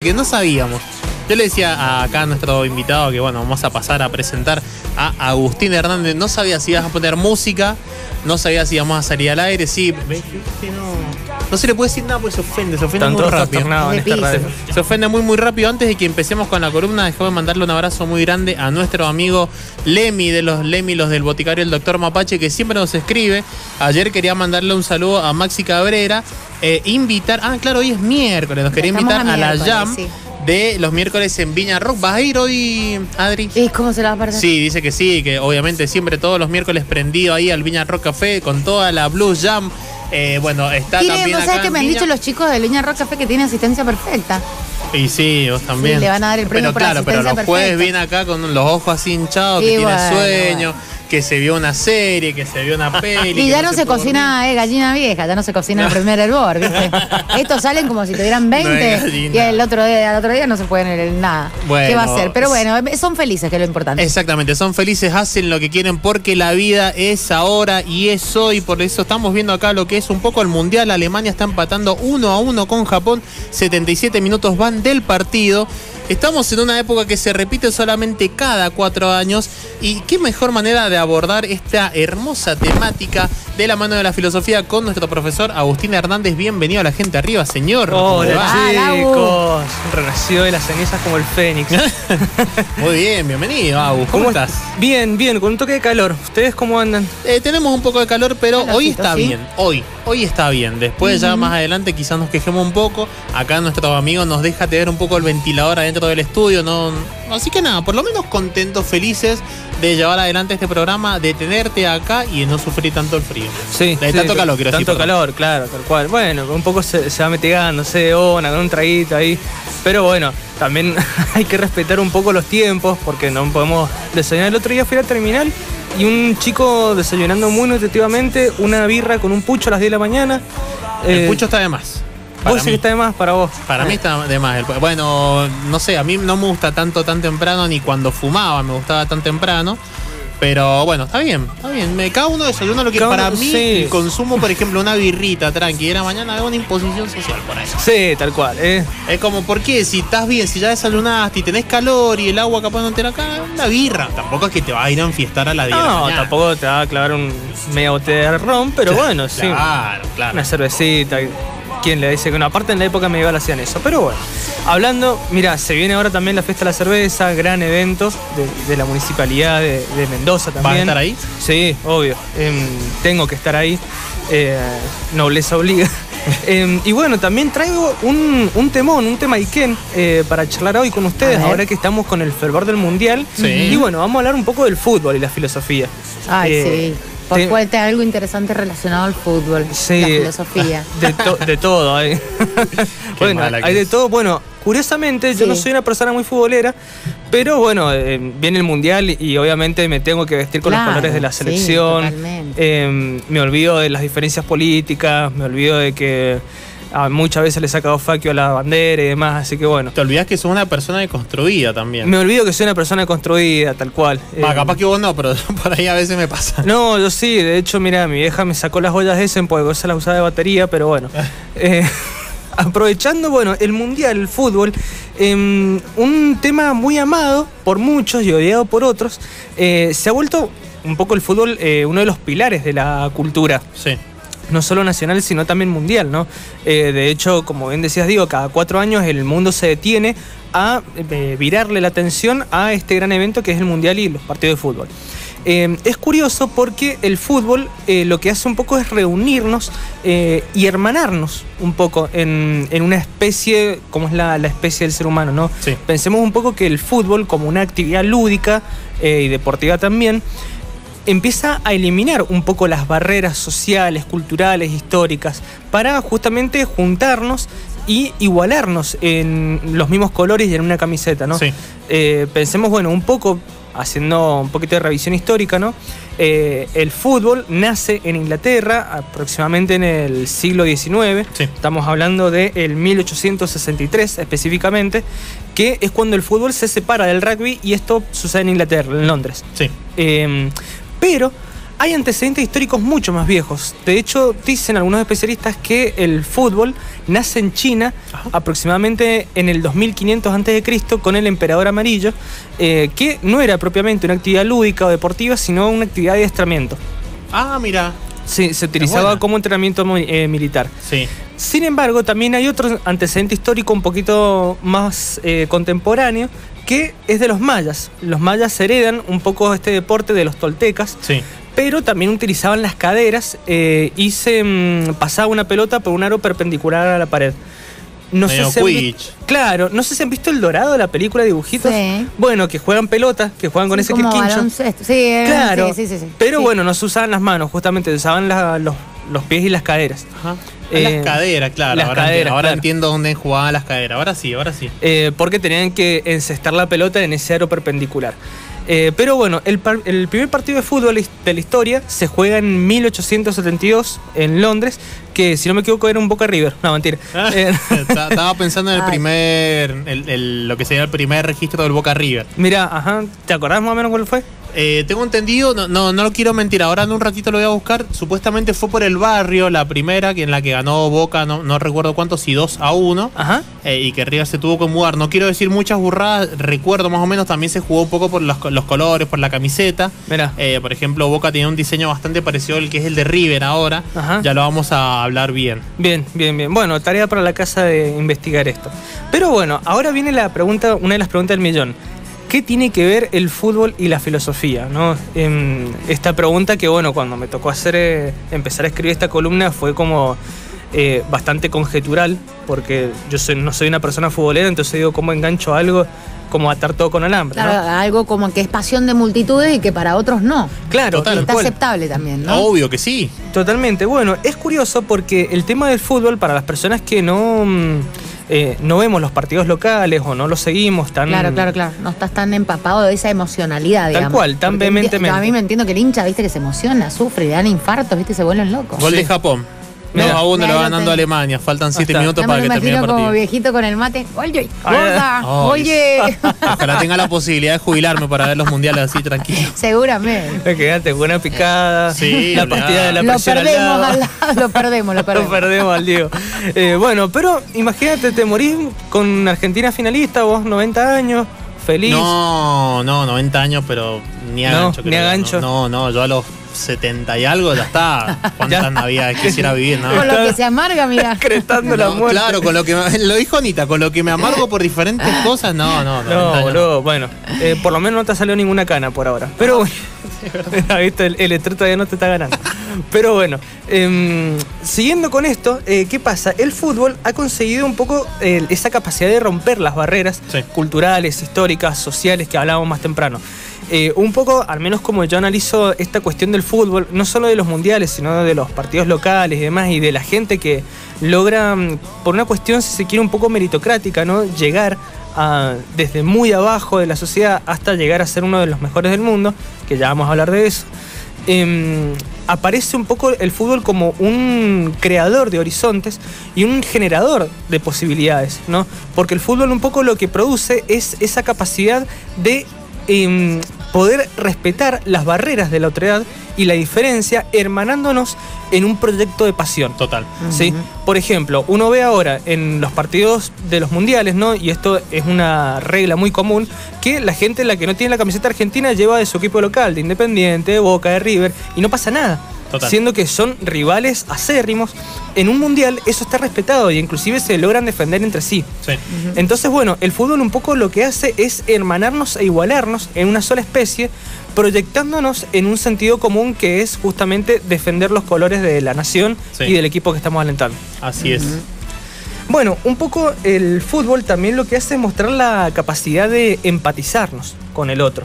que no sabíamos. Yo le decía acá a nuestro invitado que bueno, vamos a pasar a presentar a Agustín Hernández. No sabía si ibas a poner música, no sabía si íbamos a salir al aire, sí. No, se le puede decir nada porque se ofende, se ofende muy rápido. Se, se, ofende muy muy rápido. Antes de que empecemos con la columna, déjame mandarle un abrazo muy grande a nuestro amigo Lemi de los Lemi, los del boticario, el doctor Mapache, que siempre nos escribe. Ayer quería mandarle un saludo a Maxi Cabrera eh, invitar. Ah, claro, hoy es miércoles. Nos quería invitar a, la Jam. De los miércoles en Viña Rock. ¿Vas a ir hoy, Adri? ¿Y cómo se la va a perder? Sí, dice que sí, que obviamente siempre todos los miércoles prendido ahí al Viña Rock Café con toda la Blues Jam. Eh, bueno, está también. ¿Vos sabés que me han dicho los chicos del Viña Rock Café que tiene asistencia perfecta? Y sí, vos también. Sí, le van a dar el premio pero claro, pero los jueves viene acá con los ojos así hinchados, que tiene sueño que se vio una serie, que se vio una peli. Y ya no, se, cocina eh, gallina vieja, ya no se cocina el primer hervor, ¿viste? Estos salen como si tuvieran 20 y el otro día, el otro día no se pueden nada. ¿Qué va a hacer? Pero bueno, son felices, que es lo importante. Exactamente, son felices, hacen lo que quieren porque la vida es ahora y es hoy. Por eso estamos viendo acá lo que es un poco el mundial. Alemania está empatando uno a uno con Japón. 77 minutos van del partido. Estamos en una época que se repite solamente cada cuatro años y qué mejor manera de abordar esta hermosa temática de la mano de la filosofía con nuestro profesor Agustín Hernández. Bienvenido a la gente arriba, señor. Hola chicos, renació de las cenizas como el fénix. Muy bien, bienvenido Agus. ¿Cómo, estás? Bien, bien, con un toque de calor. ¿Ustedes cómo andan? Eh, tenemos un poco de calor, pero hoy está bien. Hoy, hoy está bien. Después ya más adelante quizás nos quejemos un poco. Acá nuestro amigo nos deja tener un poco el ventilador adentro del estudio. No, así que nada, por lo menos contentos, felices de llevar adelante este programa, de tenerte acá y de no sufrir tanto el frío. Sí. De tanto calor, quiero Tanto calor, claro, tal cual. Bueno, un poco se, va mitigando, no sé, ona, con un traguito ahí. Pero bueno, también hay que respetar un poco los tiempos porque no podemos desayunar. El otro día fui a la terminal y un chico desayunando muy nutritivamente, una birra con un pucho a las 10 de la mañana. El pucho está de más. ¿Vos que está de más para vos? Para mí está de más. Bueno, no sé, a mí no me gusta tanto tan temprano, ni cuando fumaba me gustaba tan temprano. Pero bueno, está bien, está bien. Me, cada uno desayuna lo que para mí consumo, por ejemplo, una birrita tranqui, era mañana es una imposición social por ahí. Sí, tal cual. Eh. Es como, ¿por qué? Si estás bien, si ya desayunaste y tenés calor y el agua capaz no te la cae, una birra. Tampoco es que te va a ir a enfiestar a la 10 No, tampoco te va a clavar un medio botella de ron, pero bueno, sí. Claro, claro. Una cervecita quién le dice que no. Aparte en la época medieval hacían eso. Pero bueno, hablando, mira, se viene ahora también la fiesta de la cerveza, gran evento de, la municipalidad de, Mendoza también. ¿Vas a estar ahí? Sí, obvio. Em, tengo que estar ahí. Eh, nobleza obliga. Em, y bueno, también traigo un, temón, un tema Iken eh, para charlar hoy con ustedes, ahora que estamos con el fervor del mundial. Y bueno, vamos a hablar un poco del fútbol y la filosofía. Ay, eh, sí. Por te... algo interesante relacionado al fútbol, sí, la filosofía. De, todo hay. bueno, hay de todo. Bueno, curiosamente, yo no soy una persona muy futbolera, pero bueno, eh, viene el mundial y obviamente me tengo que vestir con los colores de la selección. Eh, me olvido de las diferencias políticas, me olvido de que Ah, muchas veces le he sacado faquio a la bandera y demás, así que bueno. Te olvidas que sos una persona deconstruida también. Me olvido que soy una persona construida, tal cual. Va, eh, capaz que vos no, pero por ahí a veces me pasa. No, yo sí, de hecho, mira, mi vieja me sacó las ollas de ese porque se las usaba de batería, pero bueno. Eh, aprovechando, bueno, el mundial, el fútbol, em, un tema muy amado por muchos y odiado por otros, eh, se ha vuelto un poco el fútbol uno de los pilares de la cultura. Sí no solo nacional, sino también mundial, ¿no? Eh, de hecho, como bien decías, digo, cada cuatro años el mundo se detiene a eh, virarle la atención a este gran evento que es el mundial y los partidos de fútbol. Eh, es curioso porque el fútbol lo que hace un poco es reunirnos y hermanarnos un poco en, una especie, como es la, especie del ser humano, ¿no? Pensemos un poco que el fútbol, como una actividad lúdica y deportiva también, empieza a eliminar un poco las barreras sociales, culturales, históricas, para justamente juntarnos y igualarnos en los mismos colores y en una camiseta, ¿no? Eh, pensemos, bueno, un poco, haciendo un poquito de revisión histórica, ¿no? Eh, el fútbol nace en Inglaterra aproximadamente en el siglo XIX, estamos hablando del de 1863 específicamente, que es cuando el fútbol se separa del rugby y esto sucede en Inglaterra, en Londres. Sí. Eh, pero hay antecedentes históricos mucho más viejos. De hecho, dicen algunos especialistas que el fútbol nace en China aproximadamente en el 2500 a.C. con el emperador amarillo, eh, que no era propiamente una actividad lúdica o deportiva, sino una actividad de adiestramiento. Ah, mira. Sí, se utilizaba como entrenamiento eh, militar. Sí. Sin embargo, también hay otro antecedente histórico un poquito más eh, contemporáneo, que es de los mayas. Los mayas heredan un poco este deporte de los toltecas. Sí pero también utilizaban las caderas eh, y se mm, pasaba una pelota por un aro perpendicular a la pared. No sé si claro, no sé si han visto El Dorado, la película de dibujitos. Sí. Bueno, que juegan pelota, que juegan con ese quincho. Sí, claro. Sí, sí, pero bueno, no se usaban las manos, justamente, se usaban los, pies y las caderas. Ajá. Las eh, caderas, claro. Las ahora, caderas, ahora entiendo dónde jugaban las caderas. Ahora sí, ahora sí. Eh, porque tenían que encestar la pelota en ese aro perpendicular. Eh, pero bueno, el, primer partido de fútbol de la historia se juega en 1872 en Londres, que si no me equivoco era un Boca River. No, mentira. Ah, eh, estaba pensando en el primer, lo que sería el primer registro del Boca River. Mira, ajá, ¿te acordás más o menos cuál fue? Eh, tengo entendido, no, no, no lo quiero mentir, ahora en un ratito lo voy a buscar. Supuestamente fue por el barrio, la primera, que en la que ganó Boca, no, no recuerdo cuántos, si 2 a 1. Ajá. Eh, y que River se tuvo que mudar. No quiero decir muchas burradas, recuerdo más o menos, también se jugó un poco por los, colores, por la camiseta. Mira. Eh, por ejemplo, Boca tenía un diseño bastante parecido al que es el de River ahora. Ajá. Ya lo vamos a hablar bien. Bien, bien, bien. Bueno, tarea para la casa de investigar esto. Pero bueno, ahora viene la pregunta, una de las preguntas del millón. ¿Qué tiene que ver el fútbol y la filosofía? ¿no? esta pregunta que, bueno, cuando me tocó hacer, eh, empezar a escribir esta columna fue como eh, bastante conjetural, porque yo no soy una persona futbolera, entonces digo, ¿cómo engancho algo? Como atar todo con alambre. Claro, algo como que es pasión de multitudes y que para otros no. Claro, está aceptable también, ¿no? Obvio que sí. Totalmente. Bueno, es curioso porque el tema del fútbol, para las personas que no. Eh, no vemos los partidos locales o no los seguimos tan. Claro, claro, claro. No estás tan empapado de esa emocionalidad, digamos. Tal cual, tan vehementemente. A mí me entiendo que el hincha, viste, que se emociona, sufre, le dan infartos, viste, se vuelven locos. Gol de Japón. No, a uno lo va ganando Alemania. Faltan siete minutos para que termine el partido. como viejito con el mate. Oye, gorda, oye. Ojalá tenga la posibilidad de jubilarme para ver los mundiales así tranquilo. Seguramente. Quédate buena picada. Sí, la pastilla de la lo perdemos al lado. Lo perdemos, lo perdemos. lo perdemos al Diego. Eh, bueno, pero imagínate, te morís con Argentina finalista, vos 90 años. Feliz. No, no, 90 años, pero ni a gancho. Ni a gancho. no, no, yo a los 70 y algo, ya está. ¿Cuántas navidades quisiera vivir? ¿no? Con lo que se amarga, mira. Cretando la muerte. Claro, con lo que lo dijo Anita, con lo que me amargo por diferentes cosas, no, no, no. boludo, bueno, eh, por lo menos no te ha salido ninguna cana por ahora. Pero bueno, ¿viste? El, el estrés todavía no te está ganando. Pero bueno, em, siguiendo con esto, eh, ¿qué pasa? El fútbol ha conseguido un poco esa capacidad de romper las barreras culturales, históricas, sociales que hablábamos más temprano. Eh, un poco, al menos como yo analizo esta cuestión del fútbol, no solo de los mundiales, sino de los partidos locales y demás, y de la gente que logra, mm, por una cuestión, si se quiere, un poco meritocrática, ¿no? Llegar a, desde muy abajo de la sociedad hasta llegar a ser uno de los mejores del mundo, que ya vamos a hablar de eso. Em, aparece un poco el fútbol como un creador de horizontes y un generador de posibilidades, ¿no? Porque el fútbol un poco lo que produce es esa capacidad de em, poder respetar las barreras de la otredad y la diferencia hermanándonos en un proyecto de pasión. Total. ¿sí? Por ejemplo, uno ve ahora en los partidos de los mundiales, ¿no? Y esto es una regla muy común, que la gente, la que no tiene la camiseta argentina, lleva de su equipo local, de Independiente, de Boca, de River, y no pasa nada siendo que son rivales acérrimos. En un mundial eso está respetado y inclusive se logran defender entre sí. Entonces, bueno, el fútbol un poco lo que hace es hermanarnos e igualarnos en una sola especie, proyectándonos en un sentido común que es justamente defender los colores de la nación y del equipo que estamos alentando. Así es. Bueno, un poco el fútbol también lo que hace es mostrar la capacidad de empatizarnos con el otro.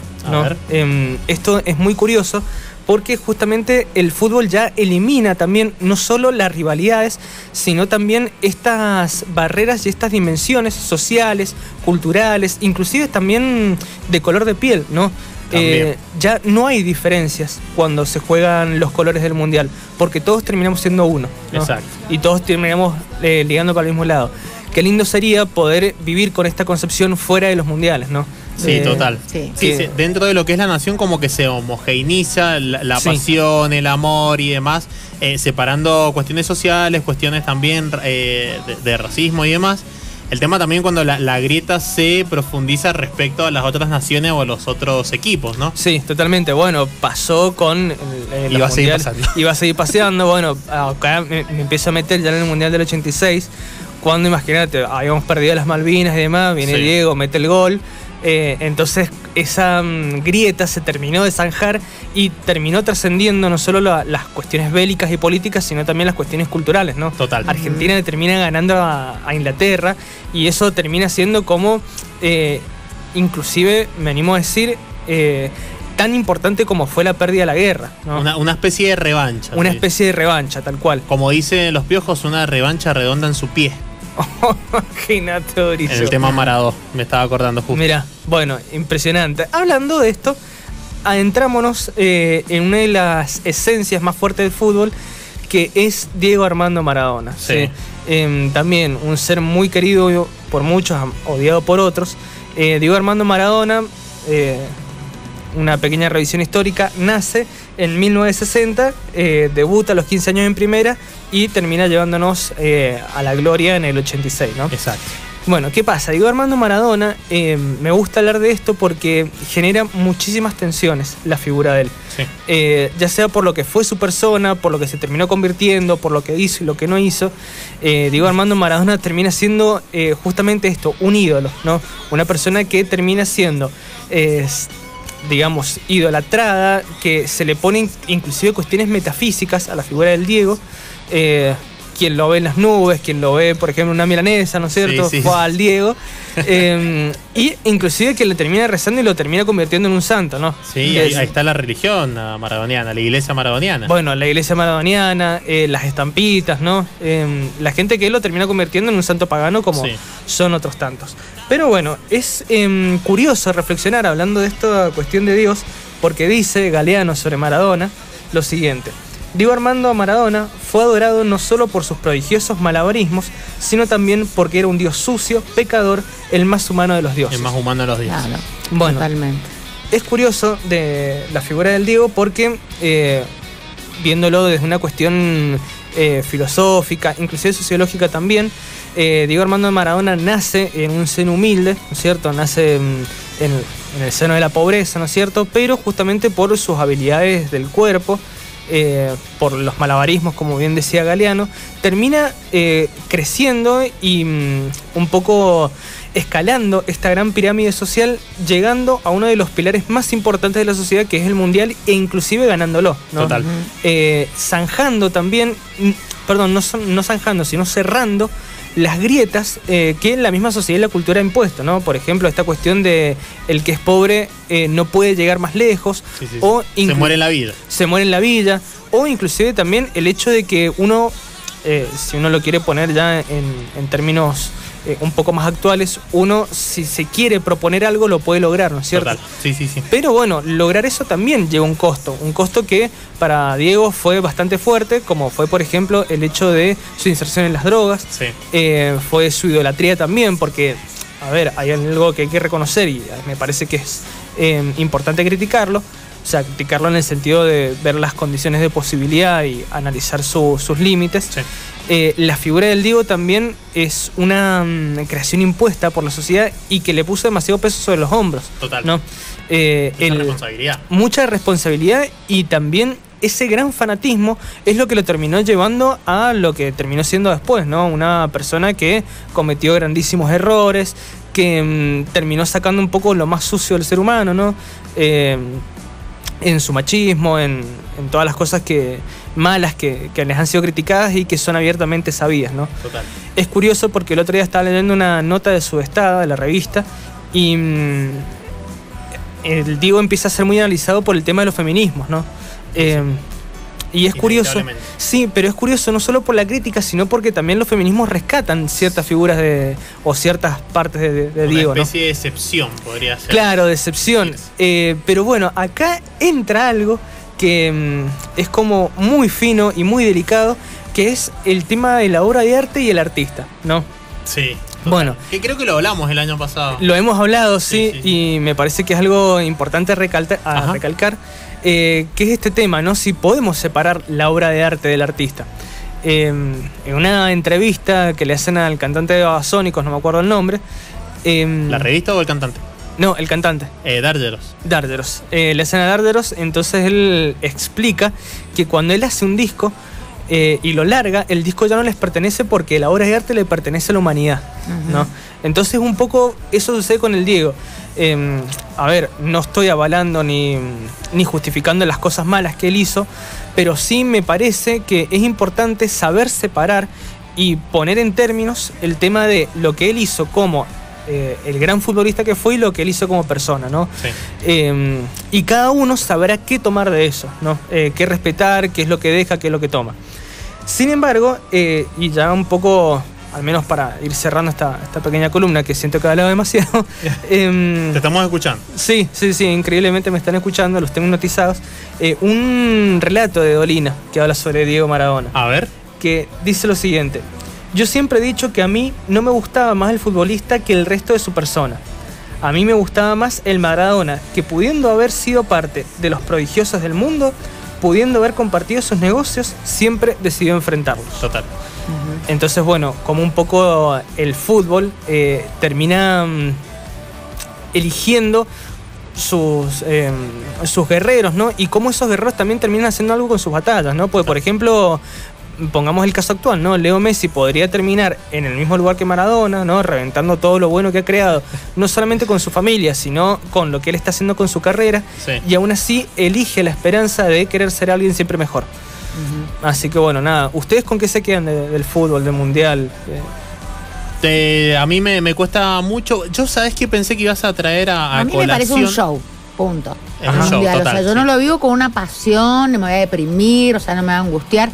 Em, esto es muy curioso porque justamente el fútbol ya elimina también no solo las rivalidades, sino también estas barreras y estas dimensiones sociales, culturales, inclusive también de color de piel, ¿no? Eh, ya no hay diferencias cuando se juegan los colores del mundial, porque todos terminamos siendo uno. Exacto. Y todos terminamos eh, ligando para el mismo lado. Qué lindo sería poder vivir con esta concepción fuera de los mundiales, ¿no? Sí, total. Sí. dentro de lo que es la nación como que se homogeneiza la, pasión, el amor y demás, eh, separando cuestiones sociales, cuestiones también eh, de, racismo y demás. El tema también cuando la, grieta se profundiza respecto a las otras naciones o a los otros equipos, ¿no? Sí, totalmente. Bueno, pasó con... El, iba a seguir pasando. Iba a seguir paseando. bueno, acá me, me, empiezo a meter ya en el Mundial del 86, cuando imagínate, habíamos perdido las Malvinas y demás, viene Diego, mete el gol. Eh, entonces esa mm, grieta se terminó de zanjar y terminó trascendiendo no solo las cuestiones bélicas y políticas, sino también las cuestiones culturales, ¿no? Total. Argentina termina ganando a, Inglaterra y eso termina siendo como, eh, inclusive, me animo a decir, eh, tan importante como fue la pérdida de la guerra. Una, especie de revancha. Una especie de revancha, tal cual. Como dicen los piojos, una revancha redonda en su pie. Imagínate, En el tema Maradó, me estaba acordando justo. Mira, bueno, impresionante. Hablando de esto, adentrámonos eh, en una de las esencias más fuertes del fútbol, que es Diego Armando Maradona. Sí. Em, también un ser muy querido por muchos, odiado por otros. Eh, Diego Armando Maradona, eh, una pequeña revisión histórica, nace en 1960, debuta a los 15 años en primera y termina llevándonos eh, a la gloria en el 86, ¿no? Exacto. Bueno, ¿qué pasa? Digo, Armando Maradona, eh, me gusta hablar de esto porque genera muchísimas tensiones la figura de él. Sí. Eh, ya sea por lo que fue su persona, por lo que se terminó convirtiendo, por lo que hizo y lo que no hizo. digo, Armando Maradona termina siendo justamente esto, un ídolo, ¿no? Una persona que termina siendo digamos, idolatrada, que se le ponen inclusive cuestiones metafísicas a la figura del Diego, eh, quien lo ve en las nubes, quien lo ve, por ejemplo, en una milanesa, ¿no es cierto? Sí, al Diego. Eh, y inclusive que le termina rezando y lo termina convirtiendo en un santo, ¿no? Sí, ahí, está la religión maradoniana, la iglesia maradoniana. Bueno, la iglesia maradoniana, eh, las estampitas, ¿no? la gente que lo termina convirtiendo en un santo pagano como son otros tantos. Pero bueno, es em, curioso reflexionar hablando de esta cuestión de Dios, porque dice Galeano sobre Maradona lo siguiente. Diego Armando Maradona fue adorado no solo por sus prodigiosos malabarismos, sino también porque era un dios sucio, pecador, el más humano de los dioses. El más humano de los dioses. bueno, totalmente. Es curioso de la figura del Diego porque, eh, viéndolo desde una cuestión eh, filosófica, inclusive sociológica también, eh, Diego Armando Maradona nace en un seno humilde, ¿no es cierto? Nace en, en el seno de la pobreza, ¿no es cierto? Pero justamente por sus habilidades del cuerpo, eh, por los malabarismos, como bien decía Galeano, termina eh, creciendo y mm, un poco escalando esta gran pirámide social, llegando a uno de los pilares más importantes de la sociedad, que es el mundial, e inclusive ganándolo. Total. Eh, zanjando también, mm, perdón, no, no zanjando, sino cerrando las grietas eh, que la misma sociedad y la cultura ha impuesto, ¿no? Por ejemplo, esta cuestión de el que es pobre eh, no puede llegar más lejos. o se muere en la vida. Se muere en la vida. O inclusive también el hecho de que uno, eh, si uno lo quiere poner ya en términos eh, un poco más actuales, uno si se quiere proponer algo lo puede lograr, ¿no es cierto? Sí, sí, sí. Pero bueno, lograr eso también lleva un costo, un costo que para Diego fue bastante fuerte, como fue por ejemplo el hecho de su inserción en las drogas, sí. Eh, fue su idolatría también, porque, a ver, hay algo que hay que reconocer y me parece que es eh, importante criticarlo, o sea, criticarlo en el sentido de ver las condiciones de posibilidad y analizar sus límites. Eh, la figura del Diego también es una mm, creación impuesta por la sociedad y que le puso demasiado peso sobre los hombros. Total. ¿no? Eh, mucha responsabilidad. Mucha responsabilidad y también ese gran fanatismo es lo que lo terminó llevando a lo que terminó siendo después, ¿no? Una persona que cometió grandísimos errores, que mm, terminó sacando un poco lo más sucio del ser humano, ¿no? Eh, en su machismo, en, todas las cosas que malas que, les han sido criticadas y que son abiertamente sabidas, ¿no? Total. Es curioso porque el otro día estaba leyendo una nota de su estado, de la revista, y mm, el Diego empieza a ser muy analizado por el tema de los feminismos, ¿no? Eh, y es curioso, sí, pero es curioso no solo por la crítica, sino porque también los feminismos rescatan ciertas figuras de o ciertas partes de, de Diego. Una especie de excepción podría ser. Claro, de excepción. Eh, pero bueno, acá entra algo que mm, es como muy fino y muy delicado, que es el tema de la obra de arte y el artista, ¿no? Sí. Bueno. Que creo que lo hablamos el año pasado. Lo hemos hablado, sí, y me parece que es algo importante recalcar, recalcar eh, que es este tema, ¿no? Si podemos separar la obra de arte del artista. Em, en una entrevista que le hacen al cantante de Babasónicos, no me acuerdo el nombre. Em, ¿La revista o el cantante? No, el cantante. Eh, Darderos. Darderos. Eh, le hacen a Darderos, entonces él explica que cuando él hace un disco, eh, y lo larga, el disco ya no les pertenece porque la obra de arte le pertenece a la humanidad. ¿no? Entonces un poco eso sucede con el Diego. Em, a ver, no estoy avalando ni, ni, justificando las cosas malas que él hizo, pero sí me parece que es importante saber separar y poner en términos el tema de lo que él hizo como eh, el gran futbolista que fue y lo que él hizo como persona, ¿no? Em, y cada uno sabrá qué tomar de eso, ¿no? Eh, qué respetar, qué es lo que deja, qué es lo que toma. Sin embargo, eh, y ya un poco, al menos para ir cerrando esta, pequeña columna que siento que he hablado demasiado. Em, Te estamos escuchando. Sí, sí, sí, increíblemente me están escuchando, los tengo notizados. Eh, un relato de Dolina que habla sobre Diego Maradona. A ver. Que dice lo siguiente. Yo siempre he dicho que a mí no me gustaba más el futbolista que el resto de su persona. A mí me gustaba más el Maradona, que pudiendo haber sido parte de los prodigiosos del mundo, pudiendo haber compartido sus negocios, siempre decidió enfrentarlos. Total. Entonces, bueno, como un poco el fútbol eh, termina mm, eligiendo sus, em, sus guerreros, ¿no? Y cómo esos guerreros también terminan haciendo algo con sus batallas, ¿no? Porque, por ejemplo, pongamos el caso actual, ¿no? Leo Messi podría terminar en el mismo lugar que Maradona, ¿no? Reventando todo lo bueno que ha creado, no solamente con su familia, sino con lo que él está haciendo con su carrera, y aún así elige la esperanza de querer ser alguien siempre mejor. Así que bueno, nada, ¿ustedes con qué se quedan del fútbol, del mundial? a mí me, cuesta mucho. Yo, ¿sabes qué pensé que ibas a traer a, a, mí me parece un show. Punto. o sea, yo no lo vivo con una pasión, no me voy a deprimir, o sea, no me va a angustiar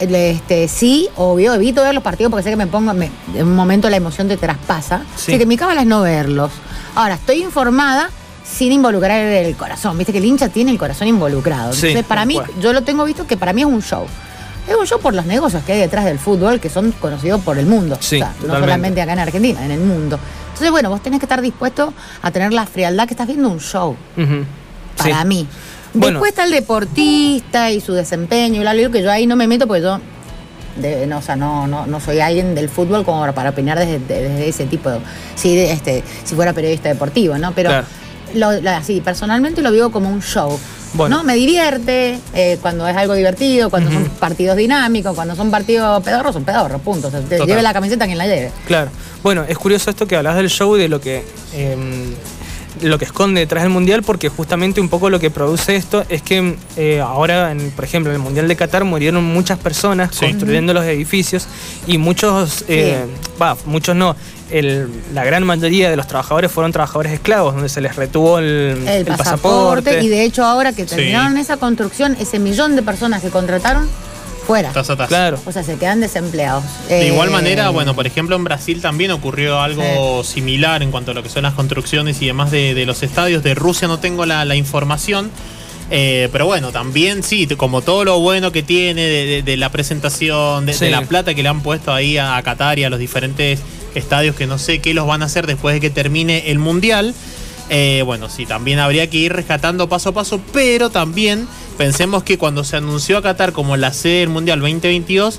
este, sí, obvio, evito ver los partidos porque sé que me pongo, en un momento la emoción te traspasa. Así que mi cábala es no verlos. Ahora, estoy informada sin involucrar el corazón. Viste que el hincha tiene el corazón involucrado. Entonces, para mí, yo lo tengo visto que para mí es un show. Es un show por los negocios que hay detrás del fútbol que son conocidos por el mundo. no solamente acá en Argentina, en el mundo. Entonces, bueno, vos tenés que estar dispuesto a tener la frialdad que estás viendo un show. Para mí. Después está el deportista y su desempeño y lo que yo ahí no me meto porque yo no, o sea, no, no, soy alguien del fútbol como para opinar desde, ese tipo de, si, este, si fuera periodista deportivo, ¿no? Pero así, personalmente lo vivo como un show. Bueno. ¿no? Me divierte eh, cuando es algo divertido, cuando son partidos dinámicos, cuando son partidos pedorros, son pedorros, punto. O sea, lleve la camiseta quien la lleve. Claro. Bueno, es curioso esto que hablas del show, de lo que em, lo que esconde detrás del Mundial, porque justamente un poco lo que produce esto es que eh, ahora, en, por ejemplo, en el Mundial de Qatar murieron muchas personas construyendo los edificios y muchos, eh, muchos no, la gran mayoría de los trabajadores fueron trabajadores esclavos, donde se les retuvo el, pasaporte, Y de hecho ahora que terminaron esa construcción, ese millón de personas que contrataron fuera. Claro. O sea, se quedan desempleados. De igual eh, manera, bueno, por ejemplo, en Brasil también ocurrió algo similar en cuanto a lo que son las construcciones y demás de, los estadios. De Rusia no tengo la, información. Eh, pero bueno, también sí, como todo lo bueno que tiene de, la presentación, de, la plata que le han puesto ahí a, a Qatar y a los diferentes estadios que no sé qué los van a hacer después de que termine el Mundial. Eh, bueno, sí, también habría que ir rescatando paso a paso, pero también pensemos que cuando se anunció a Qatar como la sede del Mundial 2022,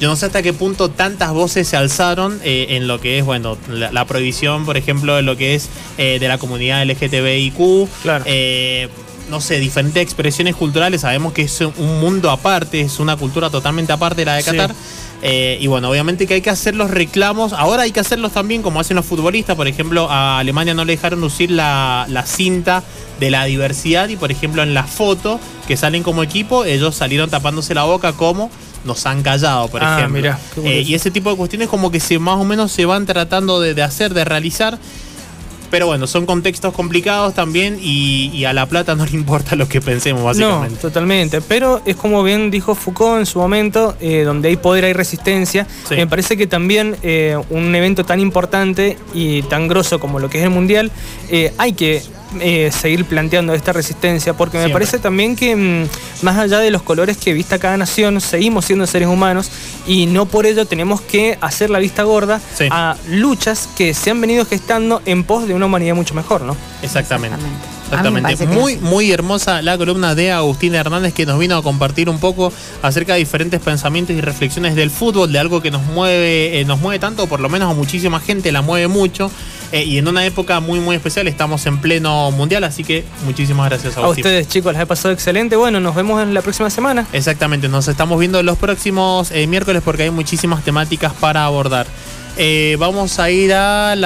yo no sé hasta qué punto tantas voces se alzaron eh, en lo que es, bueno, la, prohibición, por ejemplo, de lo que es eh, de la comunidad LGTBIQ. Claro. no sé, diferentes expresiones culturales. Sabemos que es un mundo aparte, es una cultura totalmente aparte de la de Qatar. Eh, y bueno, obviamente que hay que hacer los reclamos. Ahora hay que hacerlos también como hacen los futbolistas. Por ejemplo, a Alemania no le dejaron lucir la, cinta de la diversidad y por ejemplo en la foto que salen como equipo, ellos salieron tapándose la boca como nos han callado, por ah, ejemplo. Eh, y ese tipo de cuestiones como que se más o menos se van tratando de hacer, de realizar. Pero bueno, son contextos complicados también y, a La Plata no le importa lo que pensemos, básicamente. No, totalmente. Pero es como bien dijo Foucault en su momento, eh, donde hay poder hay resistencia. Me parece que también eh, un evento tan importante y tan grosso como lo que es el Mundial, eh, hay que eh, seguir planteando esta resistencia, porque me parece también que mm, más allá de los colores que vista cada nación, seguimos siendo seres humanos y no por ello tenemos que hacer la vista gorda a luchas que se han venido gestando en pos de una humanidad mucho mejor, ¿no? Exactamente. Exactamente. Muy, muy hermosa la columna de Agustín Hernández que nos vino a compartir un poco acerca de diferentes pensamientos y reflexiones del fútbol, de algo que nos mueve, eh, nos mueve tanto, por lo menos a muchísima gente la mueve mucho. Eh, y en una época muy muy especial, estamos en pleno mundial, así que muchísimas gracias a, a ustedes chicos, les ha pasado excelente. Bueno, nos vemos en la próxima semana. Exactamente, nos estamos viendo los próximos eh, miércoles porque hay muchísimas temáticas para abordar. vamos a ir a la